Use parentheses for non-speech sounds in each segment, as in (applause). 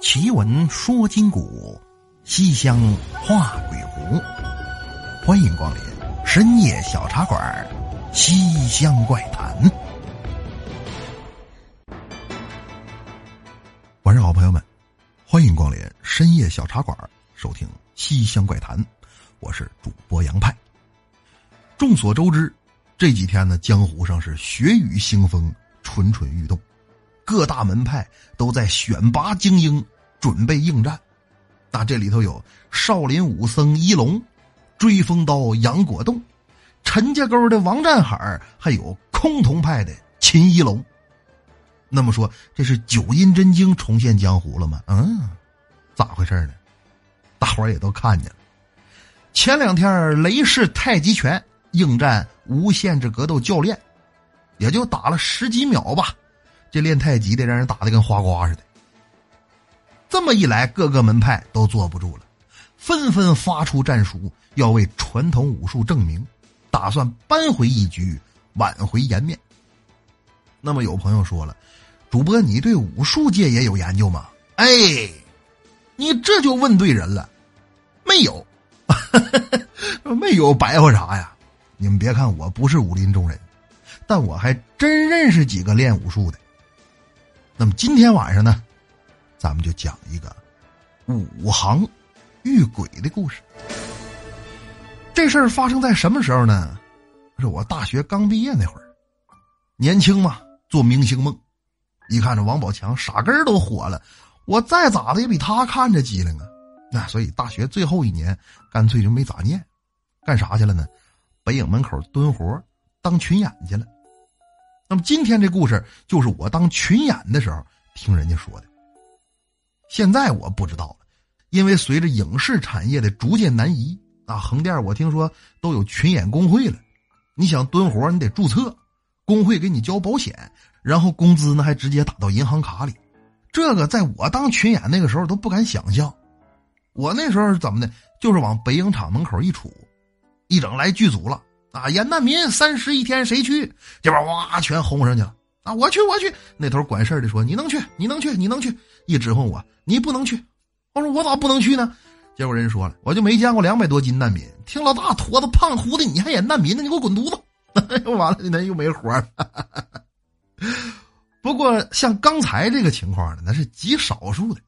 奇闻说今古，西厢画鬼狐。欢迎光临深夜小茶馆《西厢怪谈》。晚上好，朋友们，欢迎光临深夜小茶馆，收听《西厢怪谈》。我是主播杨派。众所周知，这几天呢，江湖上是血雨腥风，蠢蠢欲动。各大门派都在选拔精英，准备应战。那这里头有少林武僧一龙、追风刀杨果栋、陈家沟的王占海，还有崆峒派的秦一龙。那么说，这是九阴真经重现江湖了吗？嗯，咋回事呢？大伙儿也都看见了。前两天雷氏太极拳应战无限制格斗教练，也就打了十几秒吧。这练太极的让人打的跟花瓜似的。这么一来，各个门派都坐不住了，纷纷发出战书，要为传统武术证明，打算扳回一局，挽回颜面。那么有朋友说了，主播你对武术界也有研究吗？哎，你这就问对人了，没有，(laughs) 没有白话啥呀？你们别看我不是武林中人，但我还真认识几个练武术的。那么今天晚上呢，咱们就讲一个武行遇鬼的故事。这事儿发生在什么时候呢？是我大学刚毕业那会儿，年轻嘛，做明星梦。一看这王宝强傻根儿都火了，我再咋的也比他看着机灵啊。那所以大学最后一年，干脆就没咋念，干啥去了呢？北影门口蹲活，当群演去了。那么今天这故事就是我当群演的时候听人家说的。现在我不知道了，因为随着影视产业的逐渐南移啊，横店我听说都有群演工会了。你想蹲活，你得注册，工会给你交保险，然后工资呢还直接打到银行卡里。这个在我当群演那个时候都不敢想象。我那时候是怎么的？就是往北影厂门口一杵，一整来剧组了。啊，演难民三十一天，谁去？这边哇，全轰上去了。啊，我去，我去。那头管事的说：“你能去，你能去，你能去。”一指挥我，你不能去。我说：“我咋不能去呢？”结果人说了：“我就没见过两百多斤难民，听老大坨子胖乎的，你还演难民呢？你给我滚犊子！” (laughs) 完了，那又没活了。不过像刚才这个情况呢，那是极少数的。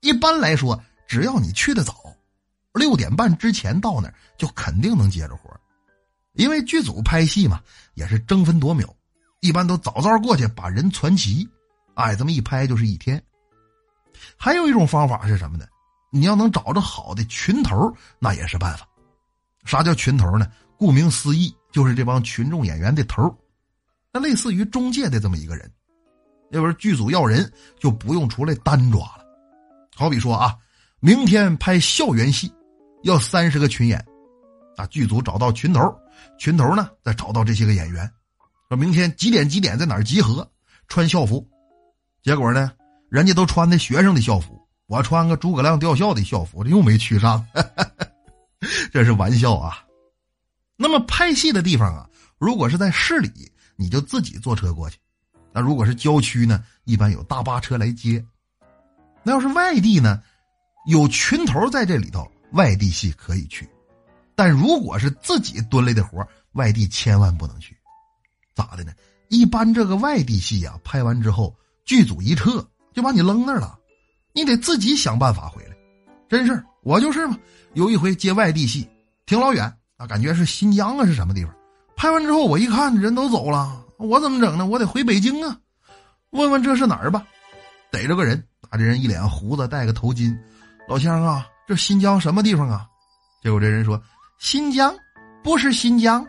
一般来说，只要你去的早，六点半之前到那儿，就肯定能接着活。因为剧组拍戏嘛，也是争分夺秒，一般都早早过去把人攒齐，哎，这么一拍就是一天。还有一种方法是什么呢？你要能找着好的群头，那也是办法。啥叫群头呢？顾名思义，就是这帮群众演员的头，那类似于中介的这么一个人。要不是剧组要人，就不用出来单抓了。好比说啊，明天拍校园戏，要三十个群演，啊，剧组找到群头。群头呢，再找到这些个演员，说明天几点几点在哪儿集合，穿校服。结果呢，人家都穿的学生的校服，我穿个诸葛亮吊孝的校服，这又没去上，(laughs) 这是玩笑啊。那么拍戏的地方啊，如果是在市里，你就自己坐车过去；那如果是郊区呢，一般有大巴车来接。那要是外地呢，有群头在这里头，外地戏可以去。但如果是自己蹲来的活外地千万不能去，咋的呢？一般这个外地戏呀，拍完之后剧组一撤就把你扔那儿了，你得自己想办法回来。真是我就是嘛，有一回接外地戏，挺老远啊，感觉是新疆啊，是什么地方？拍完之后我一看人都走了，我怎么整呢？我得回北京啊，问问这是哪儿吧。逮着个人，啊，这人一脸胡子，戴个头巾，老乡啊，这新疆什么地方啊？结果这人说。新疆，不是新疆，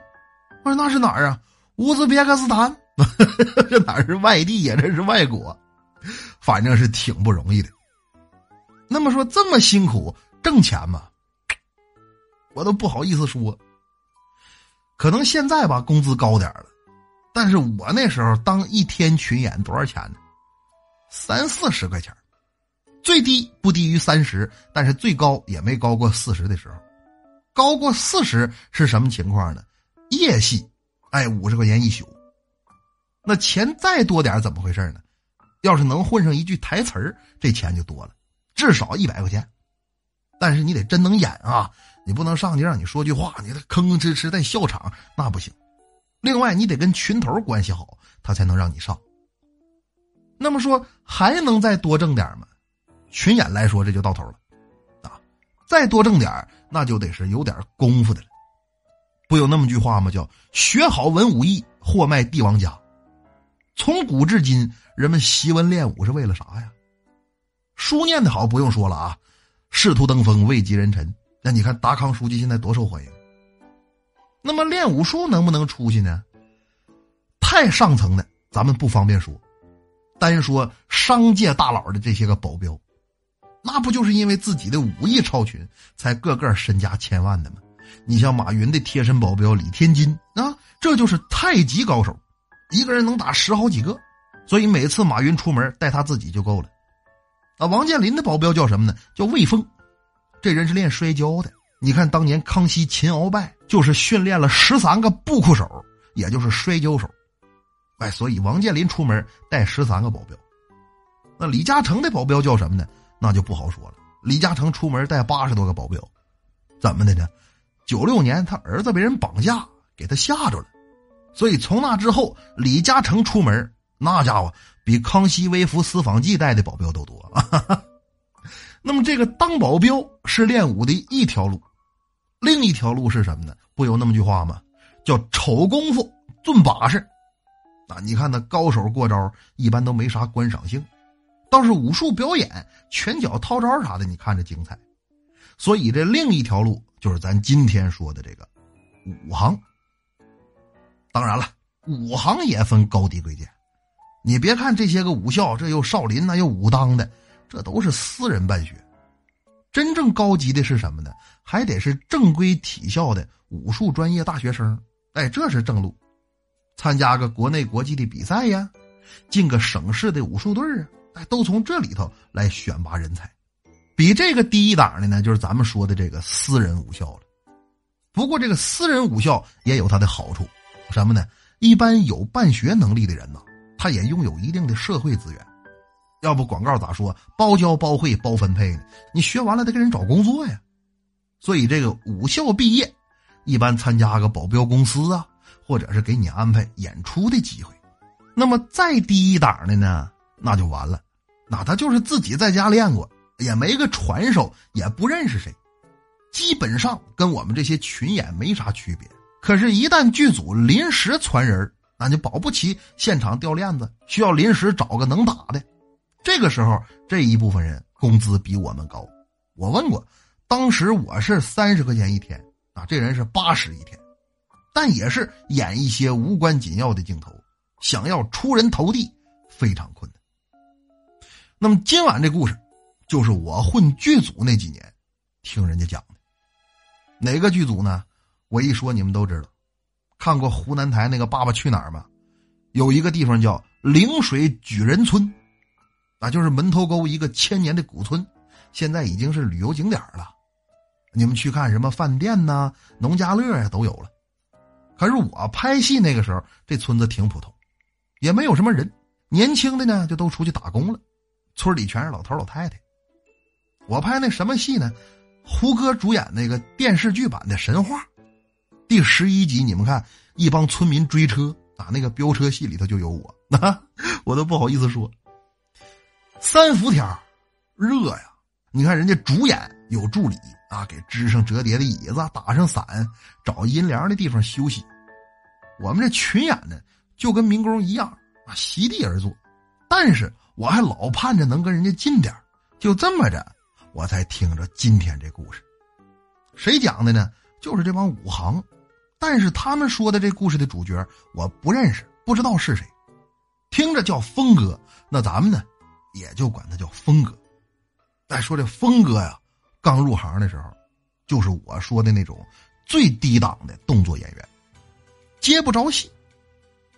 我说那是哪儿啊？乌兹别克斯坦，(laughs) 这哪是外地呀？这是外国，反正是挺不容易的。那么说这么辛苦挣钱吗？我都不好意思说。可能现在吧工资高点了，但是我那时候当一天群演多少钱呢？三四十块钱，最低不低于三十，但是最高也没高过四十的时候。高过四十是什么情况呢？夜戏，哎，五十块钱一宿。那钱再多点怎么回事呢？要是能混上一句台词儿，这钱就多了。至少一百块钱。但是你得真能演啊，你不能上去让你说句话，你得吭吭哧哧在笑场，那不行。另外，你得跟群头关系好，他才能让你上。那么说，还能再多挣点吗？群演来说，这就到头了。啊，再多挣点那就得是有点功夫的了。不有那么句话吗？叫“学好文武艺，货卖帝王家”。从古至今，人们习文练武是为了啥呀？书念的好不用说了啊，仕途登峰，位极人臣。那你看达康书记现在多受欢迎。那么练武术能不能出去呢？太上层的咱们不方便说，单说商界大佬的这些个保镖，那不就是因为自己的武艺超群，才个个身家千万的吗？你像马云的贴身保镖李天金啊，这就是太极高手，一个人能打十好几个，所以每次马云出门带他自己就够了。啊，王健林的保镖叫什么呢？叫魏峰，这人是练摔跤的。你看当年康熙擒鳌拜就是训练了十三个布库手，也就是摔跤手。哎，所以王健林出门带十三个保镖。那李嘉诚的保镖叫什么呢？那就不好说了。李嘉诚出门带八十多个保镖，怎么的呢？九六年，他儿子被人绑架，给他吓着了，所以从那之后，李嘉诚出门，那家伙比康熙微服私访记带的保镖都多。(laughs) 那么，这个当保镖是练武的一条路，另一条路是什么呢？不有那么句话吗？叫丑功夫尊把式。啊，你看那高手过招，一般都没啥观赏性，倒是武术表演、拳脚套招啥的，你看着精彩。所以，这另一条路就是咱今天说的这个武行。当然了，武行也分高低贵贱。你别看这些个武校，这又少林那又武当的，这都是私人办学。真正高级的是什么呢？还得是正规体校的武术专业大学生。哎，这是正路，参加个国内国际的比赛呀，进个省市的武术队啊，都从这里头来选拔人才。比这个低一档的呢，就是咱们说的这个私人武校了。不过这个私人武校也有它的好处，什么呢？一般有办学能力的人呢，他也拥有一定的社会资源。要不广告咋说包教包会包分配呢？你学完了得给人找工作呀。所以这个武校毕业，一般参加个保镖公司啊，或者是给你安排演出的机会。那么再低一档的呢，那就完了，那他就是自己在家练过。也没个传授，也不认识谁，基本上跟我们这些群演没啥区别。可是，一旦剧组临时传人，那就保不齐现场掉链子，需要临时找个能打的。这个时候，这一部分人工资比我们高。我问过，当时我是三十块钱一天啊，这人是八十一天，但也是演一些无关紧要的镜头，想要出人头地非常困难。那么今晚这故事。就是我混剧组那几年，听人家讲的。哪个剧组呢？我一说你们都知道。看过湖南台那个《爸爸去哪儿》吗？有一个地方叫陵水举人村，啊，就是门头沟一个千年的古村，现在已经是旅游景点了。你们去看什么饭店呐、农家乐呀都有了。可是我拍戏那个时候，这村子挺普通，也没有什么人，年轻的呢就都出去打工了，村里全是老头老太太。我拍那什么戏呢？胡歌主演那个电视剧版的《神话》第十一集，你们看，一帮村民追车啊，那个飙车戏里头就有我，(laughs) 我都不好意思说。三伏天热呀！你看人家主演有助理啊，给支上折叠的椅子，打上伞，找阴凉的地方休息。我们这群演呢，就跟民工一样啊，席地而坐。但是我还老盼着能跟人家近点就这么着。我才听着今天这故事，谁讲的呢？就是这帮武行，但是他们说的这故事的主角我不认识，不知道是谁，听着叫峰哥，那咱们呢也就管他叫峰哥。再说这峰哥呀，刚入行的时候，就是我说的那种最低档的动作演员，接不着戏。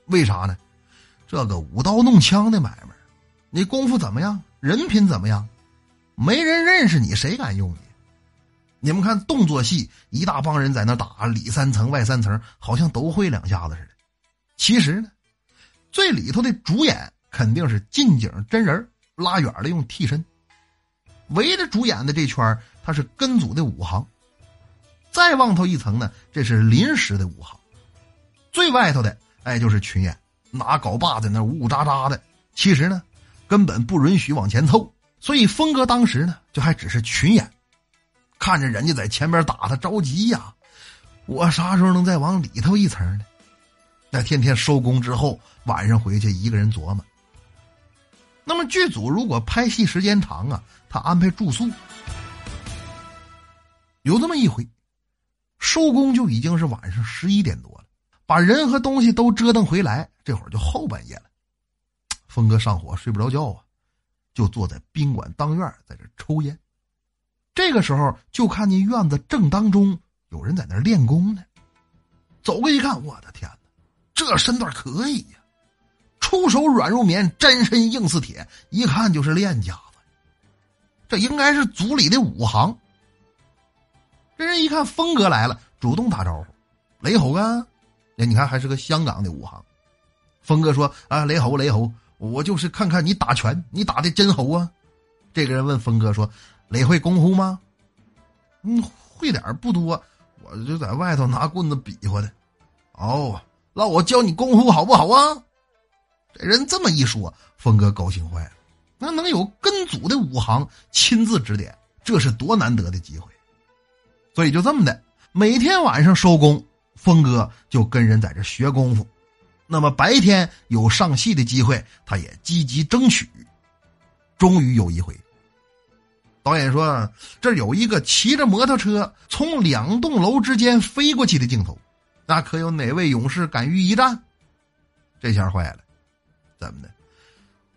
为啥呢？这个舞刀弄枪的买卖，你功夫怎么样？人品怎么样？没人认识你，谁敢用你？你们看动作戏，一大帮人在那打，里三层外三层，好像都会两下子似的。其实呢，最里头的主演肯定是近景真人，拉远了用替身。围着主演的这圈他是跟组的五行。再往头一层呢，这是临时的五行。最外头的，哎，就是群演，拿镐把在那呜呜喳喳的。其实呢，根本不允许往前凑。所以峰哥当时呢，就还只是群演，看着人家在前边打，他着急呀。我啥时候能再往里头一层呢？那天天收工之后，晚上回去一个人琢磨。那么剧组如果拍戏时间长啊，他安排住宿。有这么一回，收工就已经是晚上十一点多了，把人和东西都折腾回来，这会儿就后半夜了。峰哥上火睡不着觉啊，就坐在宾馆当院在这抽烟。这个时候就看见院子正当中有人在那练功呢。走过一看，我的天哪，这身段可以呀！出手软如棉，沾身硬似铁，一看就是练家子。这应该是组里的武行。这人一看峰哥来了，主动打招呼：“雷猴啊！”哎，你看还是个香港的武行。峰哥说：“啊，雷猴，雷猴，我就是看看你打拳，你打的真猴啊！”这个人问峰哥说：“雷会功夫吗？”“嗯，会点不多，我就在外头拿棍子比划的。”“哦，那我教你功夫好不好啊？”这人这么一说，峰哥高兴坏了。那能有跟组的武行亲自指点，这是多难得的机会。所以就这么的，每天晚上收工，峰哥就跟人在这学功夫。那么白天有上戏的机会，他也积极争取。终于有一回，导演说：“这有一个骑着摩托车从两栋楼之间飞过去的镜头，那可有哪位勇士敢于一战？”这下坏了。怎么的？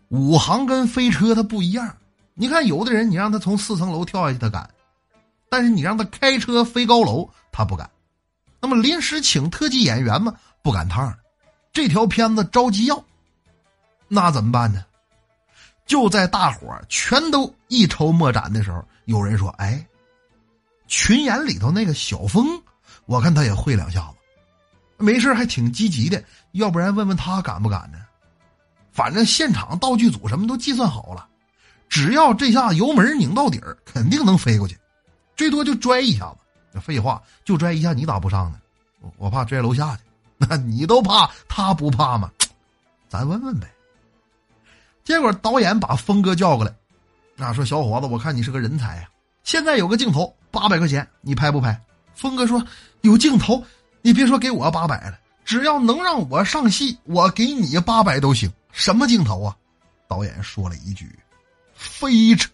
武行跟飞车它不一样。你看，有的人你让他从四层楼跳下去，他敢；但是你让他开车飞高楼，他不敢。那么临时请特技演员嘛，不赶趟这条片子着急要，那怎么办呢？就在大伙全都一筹莫展的时候，有人说：“哎，群演里头那个小峰，我看他也会两下子，没事还挺积极的。要不然问问他敢不敢呢？”反正现场道具组什么都计算好了，只要这下油门拧到底儿，肯定能飞过去，最多就拽一下子。废话，就拽一下，你咋不上呢？我怕拽楼下去，(laughs) 那你都怕，他不怕吗？咱问问呗。结果导演把峰哥叫过来，啊，说小伙子，我看你是个人才呀。现在有个镜头，八百块钱，你拍不拍？峰哥说有镜头，你别说给我八百了，只要能让我上戏，我给你八百都行。什么镜头啊？导演说了一句：“飞车。”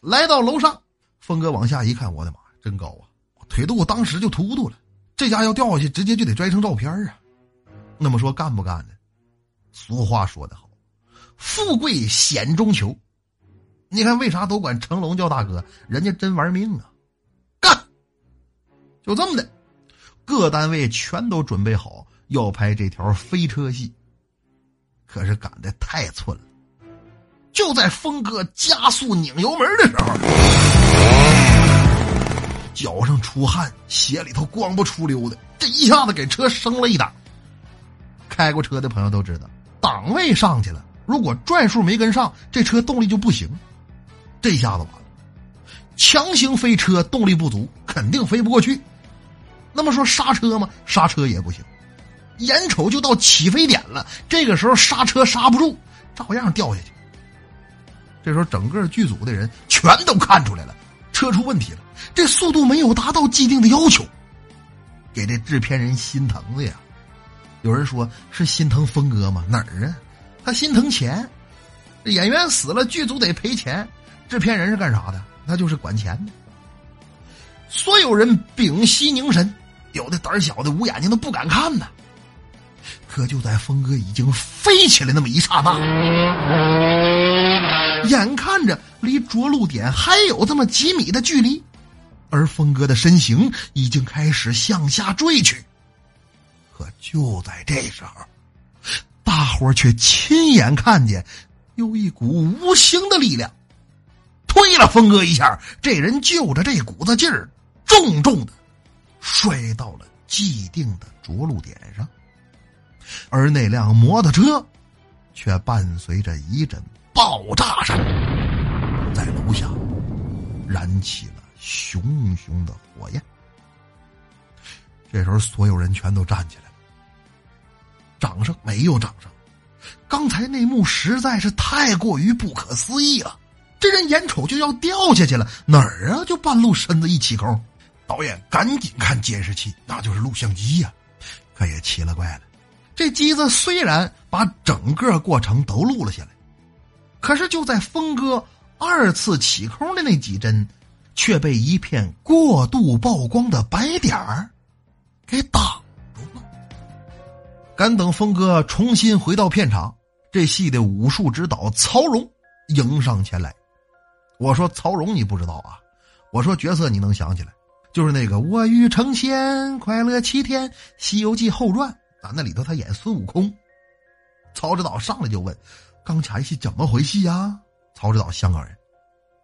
来到楼上，峰哥往下一看，我的妈，真高啊！腿肚当时就突突了。这家要掉下去，直接就得拽成照片啊！那么说干不干呢？俗话说得好，“富贵险中求。”你看为啥都管成龙叫大哥？人家真玩命啊！干！就这么的，各单位全都准备好。要拍这条飞车戏，可是赶的太寸了。就在峰哥加速拧油门的时候，脚上出汗，鞋里头光不出溜的，这一下子给车升了一档。开过车的朋友都知道，档位上去了，如果转数没跟上，这车动力就不行。这下子完了，强行飞车动力不足，肯定飞不过去。那么说刹车吗？刹车也不行。眼瞅就到起飞点了，这个时候刹车刹不住，照样掉下去。这时候整个剧组的人全都看出来了，车出问题了，这速度没有达到既定的要求，给这制片人心疼的呀。有人说是心疼峰哥吗？哪儿啊？他心疼钱，演员死了，剧组得赔钱，制片人是干啥的？那就是管钱的。所有人屏息凝神，有的胆小的捂眼睛都不敢看呢。可就在峰哥已经飞起来那么一刹那，眼看着离着陆点还有这么几米的距离，而峰哥的身形已经开始向下坠去。可就在这时候，大伙却亲眼看见有一股无形的力量推了峰哥一下，这人就着这股子劲儿，重重的摔到了既定的着陆点上。而那辆摩托车，却伴随着一阵爆炸声，在楼下燃起了熊熊的火焰。这时候，所有人全都站起来了，掌声没有掌声。刚才那幕实在是太过于不可思议了，这人眼瞅就要掉下去了，哪儿啊？就半路身子一起空，导演赶紧看监视器，那就是录像机呀，可也奇了怪了。这机子虽然把整个过程都录了下来，可是就在峰哥二次起空的那几帧，却被一片过度曝光的白点儿给挡住了。赶等峰哥重新回到片场，这戏的武术指导曹荣迎上前来。我说：“曹荣，你不知道啊？我说角色你能想起来，就是那个我欲成仙，快乐七天，《西游记后传》。”啊，那里头他演孙悟空，曹指导上来就问：“刚才是怎么回事呀？”曹指导香港人，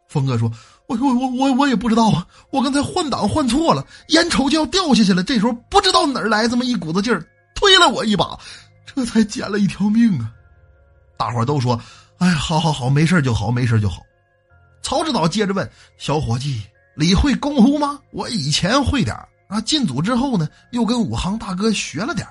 峰哥说：“我我我我我也不知道啊，我刚才换挡换错了，眼瞅就要掉下去了，这时候不知道哪儿来这么一股子劲儿，推了我一把，这才捡了一条命啊！”大伙都说：“哎，好好好，没事就好，没事就好。”曹指导接着问：“小伙计，你会功夫吗？我以前会点啊，进组之后呢，又跟武行大哥学了点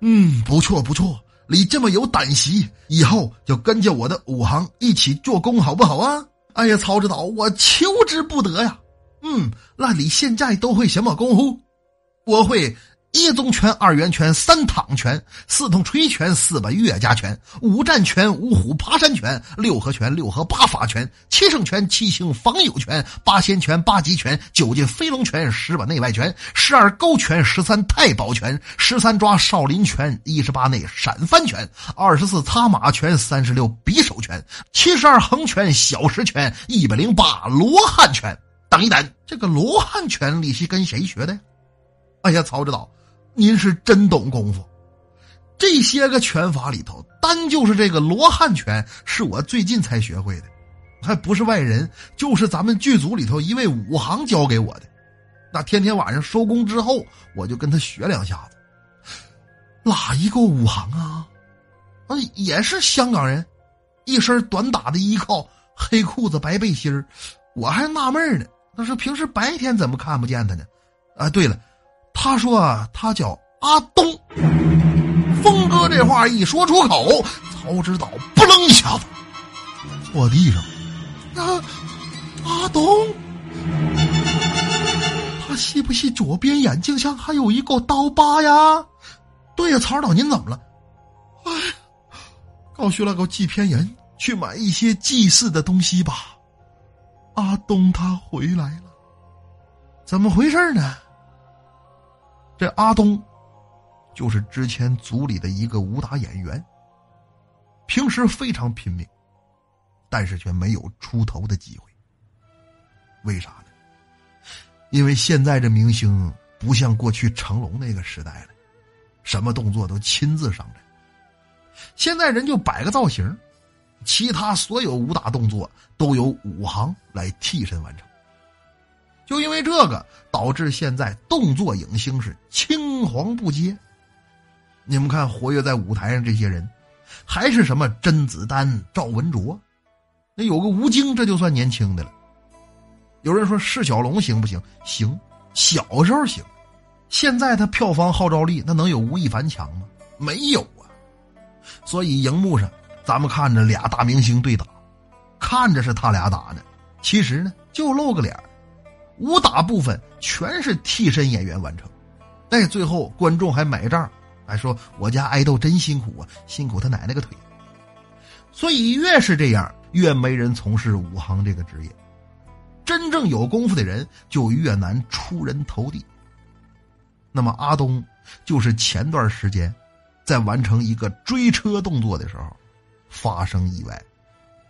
嗯，不错不错，你这么有胆识，以后就跟着我的武行一起做工，好不好啊？哎呀，曹指导，我求之不得呀。嗯，那你现在都会什么功夫？我会。一宗拳、二元拳、三躺拳、四通锤拳、四把岳家拳、五战拳、五虎爬山拳、六合拳、六合八法拳、七圣拳、七星防友拳、八仙拳、八极拳、九进飞龙拳、十把内外拳、十二勾拳、十三太保拳、十三抓少林拳、一十八内闪翻拳、二十四擦马拳、三十六匕首拳、七十二横拳、小石拳、一百零八罗汉拳。等一等，这个罗汉拳你是跟谁学的呀？哎呀，曹指导。您是真懂功夫，这些个拳法里头，单就是这个罗汉拳是我最近才学会的，还不是外人，就是咱们剧组里头一位武行教给我的。那天天晚上收工之后，我就跟他学两下子。哪一个武行啊？啊，也是香港人，一身短打的衣靠，黑裤子白背心我还纳闷呢，那是平时白天怎么看不见他呢？啊，对了。他说：“他叫阿东。”峰哥这话一说出口，曹指导扑棱一下子坐地上。啊，阿东，他是不是左边眼睛上还有一个刀疤呀？对呀，曹指导，您怎么了？哎，告诉那个制片人去买一些祭祀的东西吧。阿东他回来了，怎么回事呢？这阿东，就是之前组里的一个武打演员。平时非常拼命，但是却没有出头的机会。为啥呢？因为现在这明星不像过去成龙那个时代了，什么动作都亲自上阵。现在人就摆个造型，其他所有武打动作都由武行来替身完成。就因为这个，导致现在动作影星是青黄不接。你们看，活跃在舞台上这些人，还是什么甄子丹、赵文卓，那有个吴京，这就算年轻的了。有人说释小龙行不行？行，小时候行。现在他票房号召力，那能有吴亦凡强吗？没有啊。所以荧幕上，咱们看着俩大明星对打，看着是他俩打呢，其实呢，就露个脸武打部分全是替身演员完成，但是，最后观众还买账，还说我家爱豆真辛苦啊，辛苦他奶奶个腿。所以越是这样，越没人从事武行这个职业。真正有功夫的人就越难出人头地。那么阿东就是前段时间在完成一个追车动作的时候发生意外，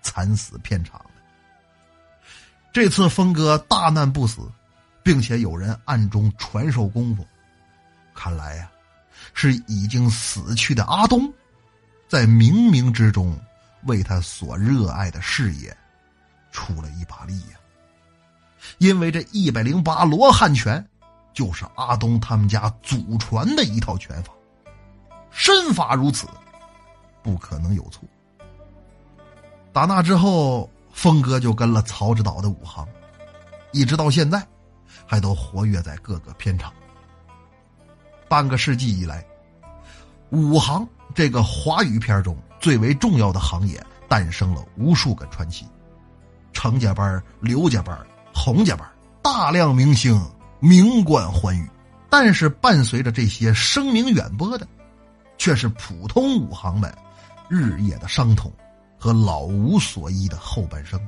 惨死片场。这次峰哥大难不死，并且有人暗中传授功夫，看来呀，是已经死去的阿东，在冥冥之中为他所热爱的事业出了一把力呀。因为这一百零八罗汉拳，就是阿东他们家祖传的一套拳法，身法如此，不可能有错。打那之后，峰哥就跟了曹指导的武行，一直到现在，还都活跃在各个片场。半个世纪以来，武行这个华语片中最为重要的行业，诞生了无数个传奇。程家班、刘家班、洪家班，大量明星名冠寰宇。但是伴随着这些声名远播的，却是普通武行们日夜的伤痛和老无所依的后半生。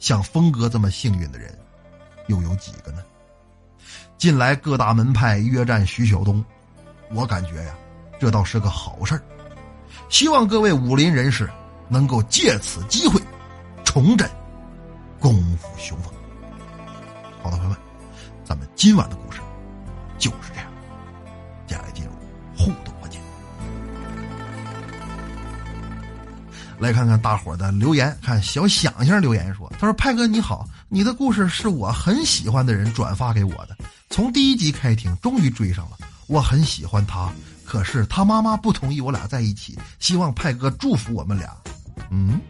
像峰哥这么幸运的人，又有几个呢？近来各大门派约战徐晓东，我感觉呀，这倒是个好事儿。希望各位武林人士能够借此机会。重振功夫雄风。好的，朋友们，咱们今晚的故事就是这样。接下来进入互动来看看大伙的留言。看小想象留言说：“他说派哥你好，你的故事是我很喜欢的人转发给我的，从第一集开听，终于追上了。我很喜欢他，可是他妈妈不同意我俩在一起，希望派哥祝福我们俩。”嗯。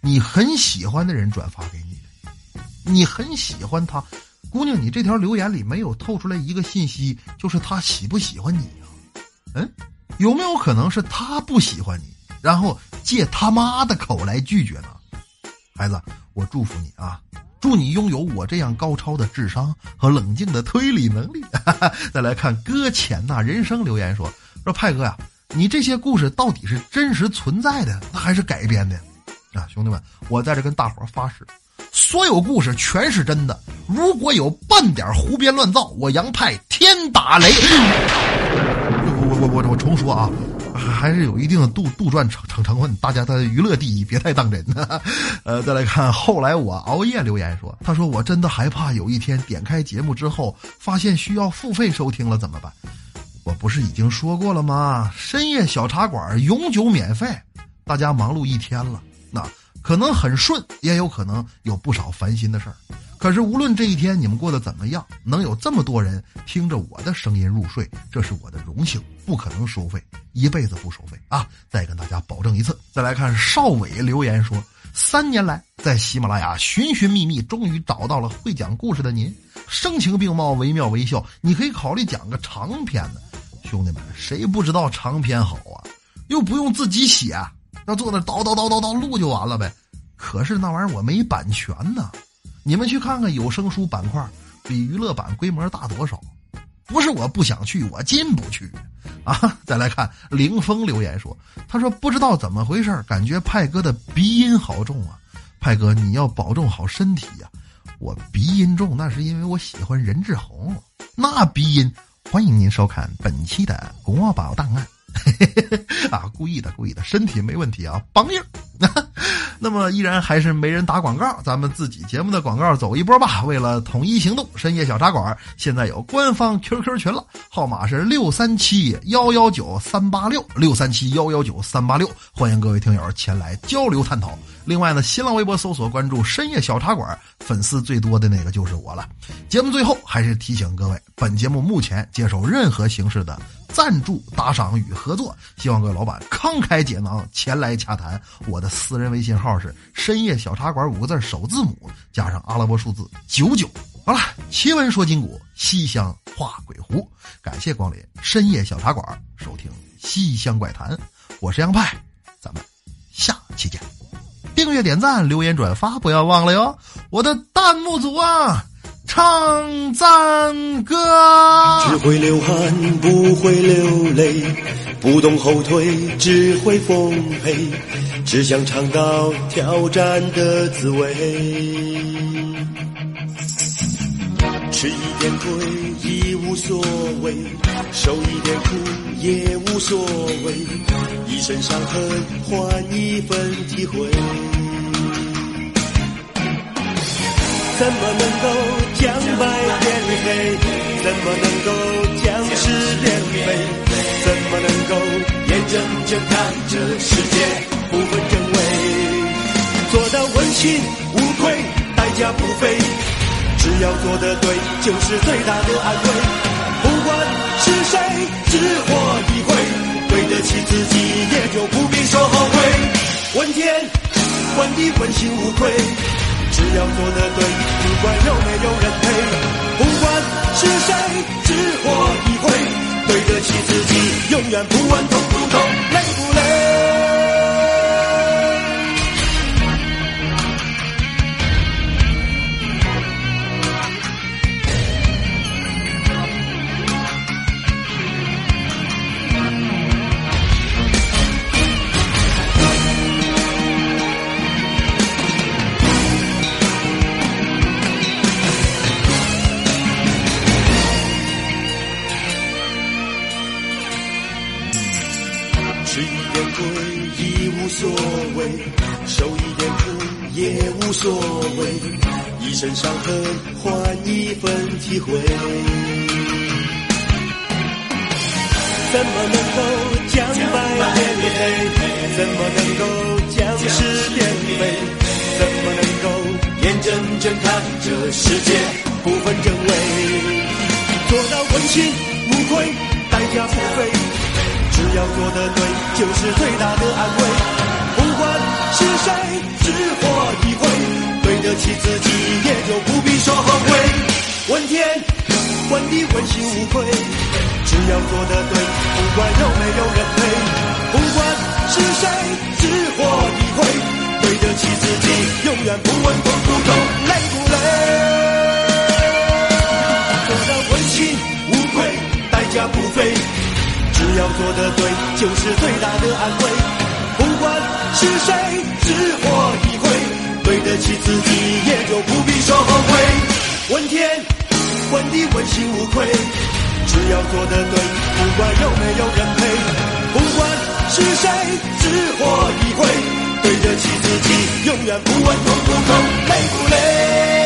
你很喜欢的人转发给你的，你很喜欢他，姑娘，你这条留言里没有透出来一个信息，就是他喜不喜欢你啊？嗯，有没有可能是他不喜欢你，然后借他妈的口来拒绝呢？孩子，我祝福你啊，祝你拥有我这样高超的智商和冷静的推理能力。(laughs) 再来看搁浅那人生留言说说派哥呀，你这些故事到底是真实存在的，那还是改编的？啊，兄弟们，我在这跟大伙发誓，所有故事全是真的。如果有半点胡编乱造，我杨派天打雷。我我我我我重说啊，还是有一定的杜杜撰成成成分。大家的娱乐第一，别太当真。(laughs) 呃，再来看后来我熬夜留言说，他说我真的害怕有一天点开节目之后，发现需要付费收听了怎么办？我不是已经说过了吗？深夜小茶馆永久免费，大家忙碌一天了。那可能很顺，也有可能有不少烦心的事儿。可是无论这一天你们过得怎么样，能有这么多人听着我的声音入睡，这是我的荣幸，不可能收费，一辈子不收费啊！再跟大家保证一次。再来看邵伟留言说：三年来在喜马拉雅寻寻觅觅，终于找到了会讲故事的您，声情并茂，惟妙惟肖。你可以考虑讲个长篇的，兄弟们，谁不知道长篇好啊？又不用自己写。要坐那叨叨叨叨叨录就完了呗，可是那玩意儿我没版权呢。你们去看看有声书板块，比娱乐版规模大多少？不是我不想去，我进不去啊！(laughs) 再来看凌峰留言说：“他说不知道怎么回事，感觉派哥的鼻音好重啊。派哥你要保重好身体呀。我鼻音重那是因为我喜欢任志宏，那鼻音。欢迎您收看本期的国宝档案。” (laughs) 啊，故意的，故意的，身体没问题啊，梆硬。那么依然还是没人打广告，咱们自己节目的广告走一波吧。为了统一行动，深夜小茶馆现在有官方 QQ 群了，号码是六三七幺幺九三八六六三七幺幺九三八六，欢迎各位听友前来交流探讨。另外呢，新浪微博搜索关注深夜小茶馆，粉丝最多的那个就是我了。节目最后还是提醒各位，本节目目前接受任何形式的。赞助、打赏与合作，希望各位老板慷慨解囊前来洽谈。我的私人微信号是“深夜小茶馆”五个字首字母加上阿拉伯数字九九。好了，奇闻说金古，西厢画鬼狐。感谢光临深夜小茶馆，收听西厢怪谈。我是杨派，咱们下期见。订阅、点赞、留言、转发，不要忘了哟。我的弹幕组啊！唱赞歌，只会流汗不会流泪，不懂后退只会奉陪，只想尝到挑战的滋味。吃一点亏已无所谓，受一点苦也无所谓，一身伤痕换一份体会。怎么能够将白变黑？怎么能够将是变非？怎么能够眼睁睁看着世界不分真伪？做到问心无愧，代价不菲。只要做得对，就是最大的安慰。不管是谁，只活一回，对得起自己，也就不必说后悔。问天问地问心无愧，只要做得对，不管有没有人陪，不管是谁，只活一回，对得起自己，永远不问痛不吃一点亏已无所谓，受一点苦也无所谓，一身伤痕换一份体会。怎么能够将白变黑？怎么能够将是变美？怎么能够眼睁睁看这世界不分真伪？做到问心无愧，代价不菲。只要做得对，就是最大的安慰。不管是谁，只活一回，对得起自己，也就不必说后悔。问天问地问心无愧，只要做得对，不管有没有人陪。不管是谁，只活一回，对得起自己，永远不问痛不痛，做的对，就是最大的安慰。不管是谁，只活一回，对得起自己，也就不必说后悔。问天问地问心无愧，只要做得对，不管有没有人陪。不管是谁，只活一回，对得起自己，永远不问痛不痛，累不累。